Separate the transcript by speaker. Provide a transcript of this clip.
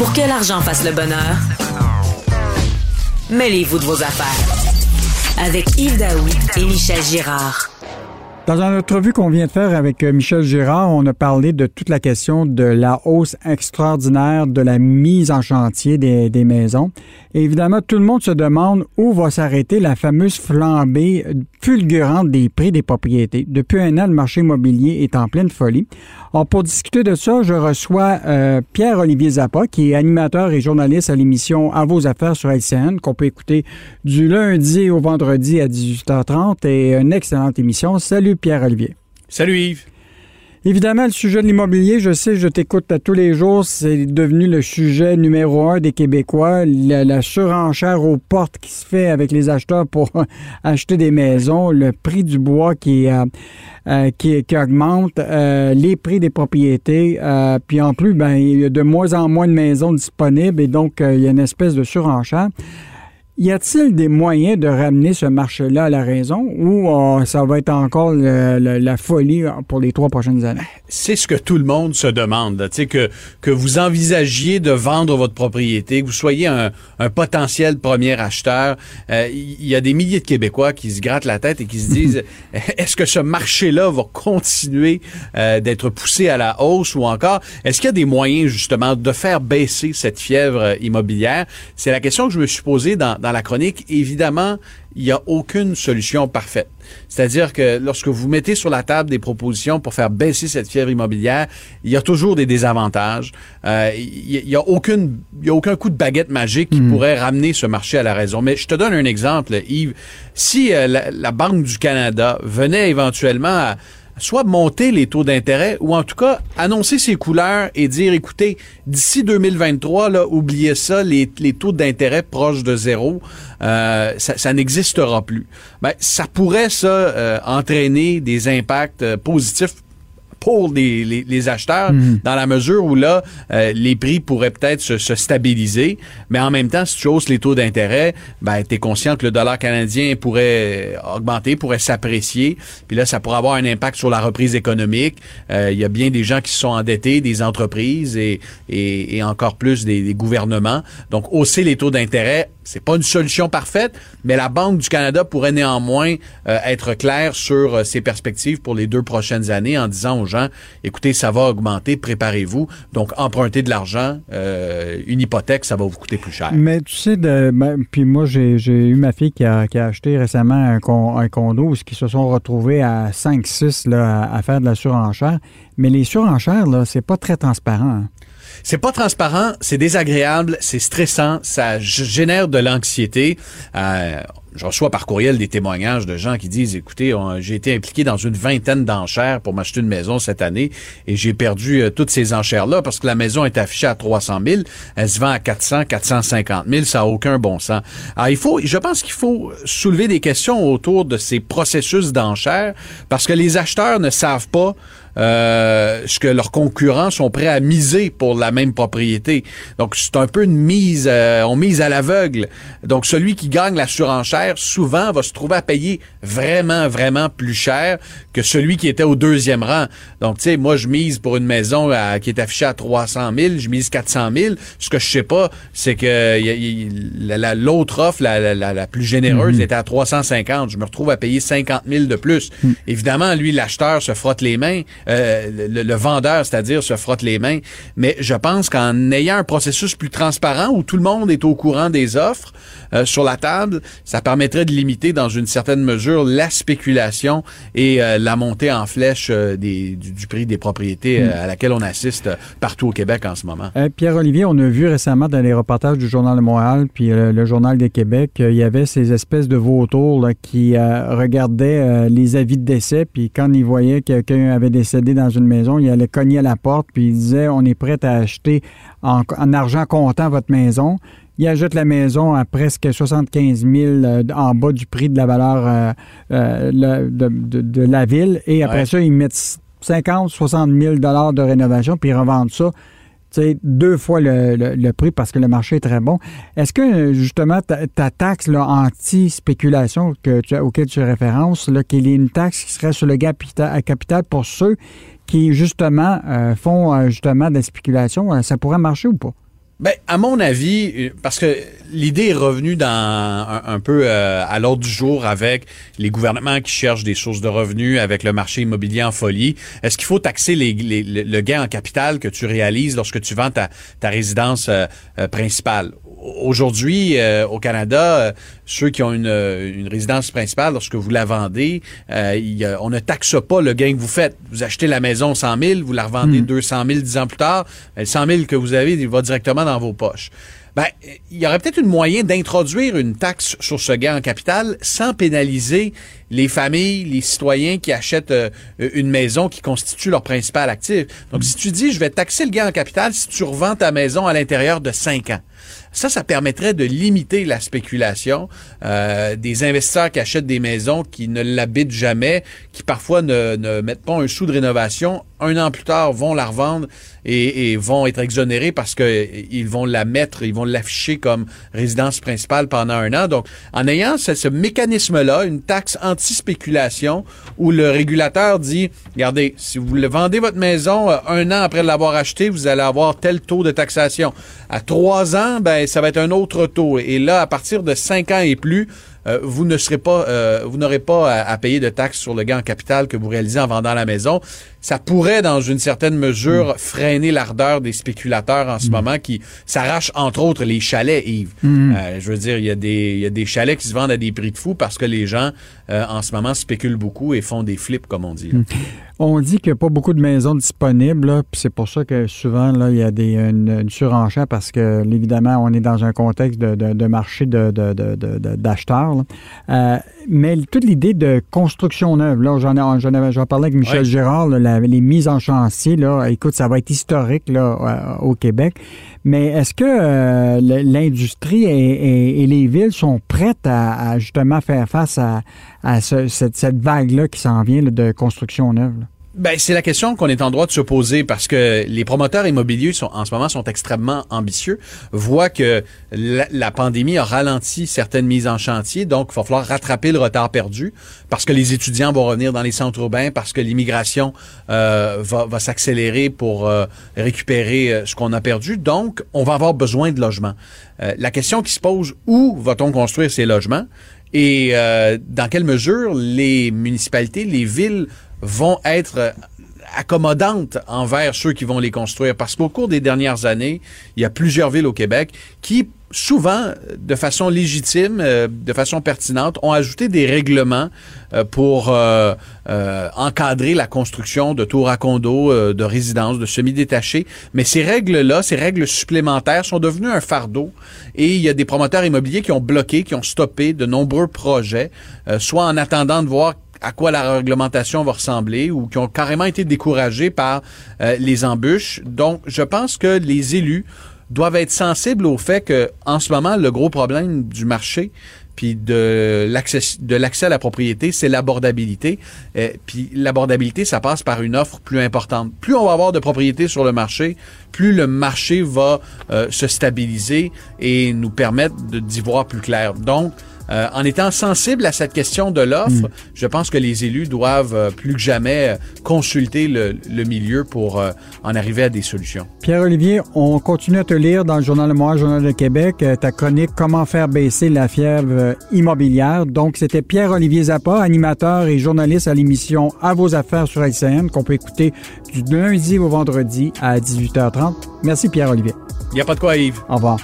Speaker 1: Pour que l'argent fasse le bonheur, mêlez-vous de vos affaires. Avec Yves Daoui et Michel Girard.
Speaker 2: Dans une entrevue qu'on vient de faire avec euh, Michel Girard, on a parlé de toute la question de la hausse extraordinaire de la mise en chantier des, maisons. Évidemment, tout le monde se demande où va s'arrêter la fameuse flambée fulgurante des prix des propriétés. Depuis un an, le marché immobilier est en pleine folie. Alors, pour discuter de ça, je reçois euh, Pierre-Olivier Zappa, qui est animateur et journaliste à l'émission À vos affaires sur LCN, qu'on peut écouter du lundi au vendredi à 18h30 et une excellente émission. Salut Pierre-Olivier.
Speaker 3: Salut Yves.
Speaker 2: Évidemment, le sujet de l'immobilier, je sais, je t'écoute tous les jours, c'est devenu le sujet numéro un des Québécois. La, surenchère aux portes qui se fait avec les acheteurs pour acheter des maisons, le prix du bois qui, euh, euh, qui, augmente, euh, les prix des propriétés, puis en plus, ben, il y a de moins en moins de maisons disponibles et donc il y a une espèce de surenchère. Y a-t-il des moyens de ramener ce marché-là à la raison ou euh, ça va être encore la folie pour les trois prochaines années?
Speaker 3: C'est ce que tout le monde se demande. Tu sais, que, que vous envisagiez de vendre votre propriété, que vous soyez un, potentiel premier acheteur. Euh, il y a des milliers de Québécois qui se grattent la tête et qui se disent est-ce que ce marché-là va continuer euh, d'être poussé à la hausse ou encore est-ce qu'il y a des moyens justement de faire baisser cette fièvre immobilière? C'est la question que je me suis posée dans la chronique, évidemment, il n'y a aucune solution parfaite. C'est-à-dire que lorsque vous mettez sur la table des propositions pour faire baisser cette fièvre immobilière, il y a toujours des désavantages. Euh, il n'y a, aucune, a aucun coup de baguette magique qui hmm. pourrait ramener ce marché à la raison. Mais je te donne un exemple, Yves. Si euh, la, Banque du Canada venait éventuellement à soit monter les taux d'intérêt ou en tout cas annoncer ses couleurs et dire écoutez, d'ici 2023, là, oubliez ça, les, les taux d'intérêt proches de zéro, euh, ça, n'existera plus. Ben, ça pourrait ça euh, entraîner des impacts euh, positifs pour les, les, acheteurs mhm. dans la mesure où là, euh, les prix pourraient peut-être se, se, stabiliser, mais en même temps, si tu hausses les taux d'intérêt, ben, tu es conscient que le dollar canadien pourrait augmenter, pourrait s'apprécier, puis là, ça pourrait avoir un impact sur la reprise économique. Euh, il y a bien des gens qui se sont endettés, des entreprises et, et, et encore plus des, des gouvernements. Donc, hausser les taux d'intérêt c'est pas une solution parfaite, mais la Banque du Canada pourrait néanmoins euh, être claire sur euh, ses perspectives pour les deux prochaines années en disant aux gens, écoutez, ça va augmenter, préparez-vous. Donc, emprunter de l'argent, euh, une hypothèque, ça va vous coûter plus cher.
Speaker 2: Mais tu sais, ben, puis moi, j'ai eu ma fille qui a, acheté récemment un, condo, qui se sont retrouvés à 5-6 à, à faire de la surenchère. Mais les surenchères, là, c'est pas très transparent. Hein.
Speaker 3: C'est pas transparent, c'est désagréable, c'est stressant, ça génère de l'anxiété. Euh, je reçois par courriel des témoignages de gens qui disent, écoutez, j'ai été impliqué dans une vingtaine d'enchères pour m'acheter une maison cette année et j'ai perdu euh, toutes ces enchères-là parce que la maison est affichée à 300 000, elle se vend à 400, 450 000, ça n'a aucun bon sens. Alors, il faut, je pense qu'il faut soulever des questions autour de ces processus d'enchères parce que les acheteurs ne savent pas euh, ce que leurs concurrents sont prêts à miser pour la même propriété. Donc, c'est un peu une mise, euh, on mise à l'aveugle. Donc, celui qui gagne la surenchère, souvent, va se trouver à payer vraiment, vraiment plus cher que celui qui était au deuxième rang. Donc, tu sais, moi, je mise pour une maison qui est affichée à 300 000, je mise 400 000. Ce que je sais pas, c'est que l'autre offre, la, la, la, plus généreuse, mm-hmm. était à 350. Je me retrouve à payer 50 000 de plus. Mm. Évidemment, lui, l'acheteur se frotte les mains. Euh, le, vendeur, c'est-à-dire, se frotte les mains. Mais je pense qu'en ayant un processus plus transparent où tout le monde est au courant des offres euh, sur la table, ça permettrait de limiter dans une certaine mesure la spéculation et euh, la montée en flèche des, du, prix des propriétés hmm. à laquelle on assiste partout au Québec en ce moment.
Speaker 2: Pierre-Olivier, on a vu récemment dans les reportages du Journal de Montréal puis le Journal des Québec, il y avait ces espèces de vautours qui regardaient les avis de décès, puis quand ils voyaient que quelqu'un avait décédé, dans une maison, il allait cogner à la porte, puis il disait On est prêt à acheter en, argent comptant votre maison. Il ajoute la maison à presque 75 000 euh, en bas du prix de la valeur euh, euh, de, la ville. Et après ça, ils mettent 50, 60 000 de rénovation, puis ils revendent ça deux fois le, prix parce que le marché est très bon. Est-ce que justement ta, taxe anti-spéculation auquel tu références, là, qu'il y ait une taxe qui serait sur le capital, capital pour ceux qui justement euh, font justement de la spéculation, ça pourrait marcher ou pas?
Speaker 3: Ben, à mon avis, euh, parce que l'idée est revenue dans un, peu euh, à l'ordre du jour avec les gouvernements qui cherchent des sources de revenus, avec le marché immobilier en folie. Est-ce qu'il faut taxer le gain en capital que tu réalises lorsque tu vends ta, ta résidence euh, principale? Aujourd'hui, au Canada, ceux qui ont une, une, résidence principale, lorsque vous la vendez, on ne taxe pas le gain que vous faites. Vous achetez la maison 100 000, vous la revendez 200 000 dix ans plus tard, le 100 000 que vous avez, il va directement dans vos poches. Ben, il y aurait peut-être une moyen d'introduire une taxe sur ce gain en capital sans pénaliser les familles, les citoyens qui achètent euh, une maison qui constitue leur principal actif. Donc, si tu dis, je vais taxer le gain en capital si tu revends ta maison à l'intérieur de cinq ans. Ça, ça permettrait de limiter la spéculation euh, des investisseurs qui achètent des maisons qui ne l'habitent jamais, qui parfois ne, mettent pas un sou de rénovation. Un an plus tard, vont la revendre et, vont être exonérés parce que ils vont la mettre, ils vont l'afficher comme résidence principale pendant un an. Donc, en ayant ce, ce mécanisme-là, une taxe anti-spéculation, où le régulateur dit, regardez, si vous vendez votre maison euh, un an après l'avoir acheté, vous allez avoir tel taux de taxation. À trois ans, ben ça va être un autre taux. Et là, à partir de cinq ans et plus, euh, vous ne serez pas, euh, vous n'aurez pas à, payer de taxes sur le gain en capital que vous réalisez en vendant la maison. Ça pourrait, dans une certaine mesure, mm. freiner l'ardeur des spéculateurs en ce mm. moment qui s'arrachent, entre autres, les chalets, Yves. Mm. Euh, je veux dire, il y, a des, il y a des chalets qui se vendent à des prix de fou parce que les gens, en ce moment, spéculent beaucoup et font des flips, comme on dit.
Speaker 2: On dit qu'il n'y a pas beaucoup de maisons disponibles, puis c'est pour ça que souvent, là, il y a des, une, surenchère parce que, évidemment, on est dans un contexte de, de, marché d'acheteurs. Euh, mais toute l'idée de construction neuve, là, j'en, ai, j'en, parlé avec Michel Gérard, les mises en chantier, là, écoute, ça va être historique là, euh, au Québec. Mais est-ce que euh, l'industrie et, les villes sont prêtes à, justement faire face à, cette, vague-là qui s'en vient de construction neuve?
Speaker 3: Ben, c'est la question qu'on est en droit de se poser parce que les promoteurs immobiliers sont, en ce moment sont extrêmement ambitieux, voient que la, pandémie a ralenti certaines mises en chantier, donc il va falloir rattraper le retard perdu parce que les étudiants vont revenir dans les centres urbains, parce que l'immigration euh, va, va s'accélérer pour euh, récupérer euh, ce qu'on a perdu. Donc, on va avoir besoin de logements. la question qui se pose, où va-t-on construire ces logements? Et dans quelle mesure les municipalités, les villes vont être accommodantes envers ceux qui vont les construire. Parce qu'au cours des dernières années, il y a plusieurs villes au Québec qui, souvent, de façon légitime, euh, de façon pertinente, ont ajouté des règlements euh, pour euh, encadrer la construction de tours à condos, de résidences, de semi-détachés. Mais ces règles-là, ces règles supplémentaires sont devenues un fardeau et il y a des promoteurs immobiliers qui ont bloqué, qui ont stoppé de nombreux projets, soit en attendant de voir à quoi la réglementation va ressembler ou qui ont carrément été découragés par euh, les embûches. Donc, je pense que les élus doivent être sensibles au fait que, en ce moment, le gros problème du marché, puis de l'accès à la propriété, c'est l'abordabilité. Euh, puis l'abordabilité, ça passe par une offre plus importante. Plus on va avoir de propriétés sur le marché, plus le marché va euh, se stabiliser et nous permettre d'y voir plus clair. Donc, euh, en étant sensible à cette question de l'offre, mm. je pense que les élus doivent euh, plus que jamais euh, consulter le, milieu pour en arriver à des solutions.
Speaker 2: Pierre-Olivier, on continue à te lire dans le Journal de Montréal, Journal de Québec, ta chronique Comment faire baisser la fièvre immobilière. Donc, c'était Pierre-Olivier Zappa, animateur et journaliste à l'émission À vos affaires sur LCN, qu'on peut écouter du lundi au vendredi à 18h30. Merci Pierre-Olivier.
Speaker 3: Il n'y a pas de quoi, Yves.
Speaker 2: Au revoir.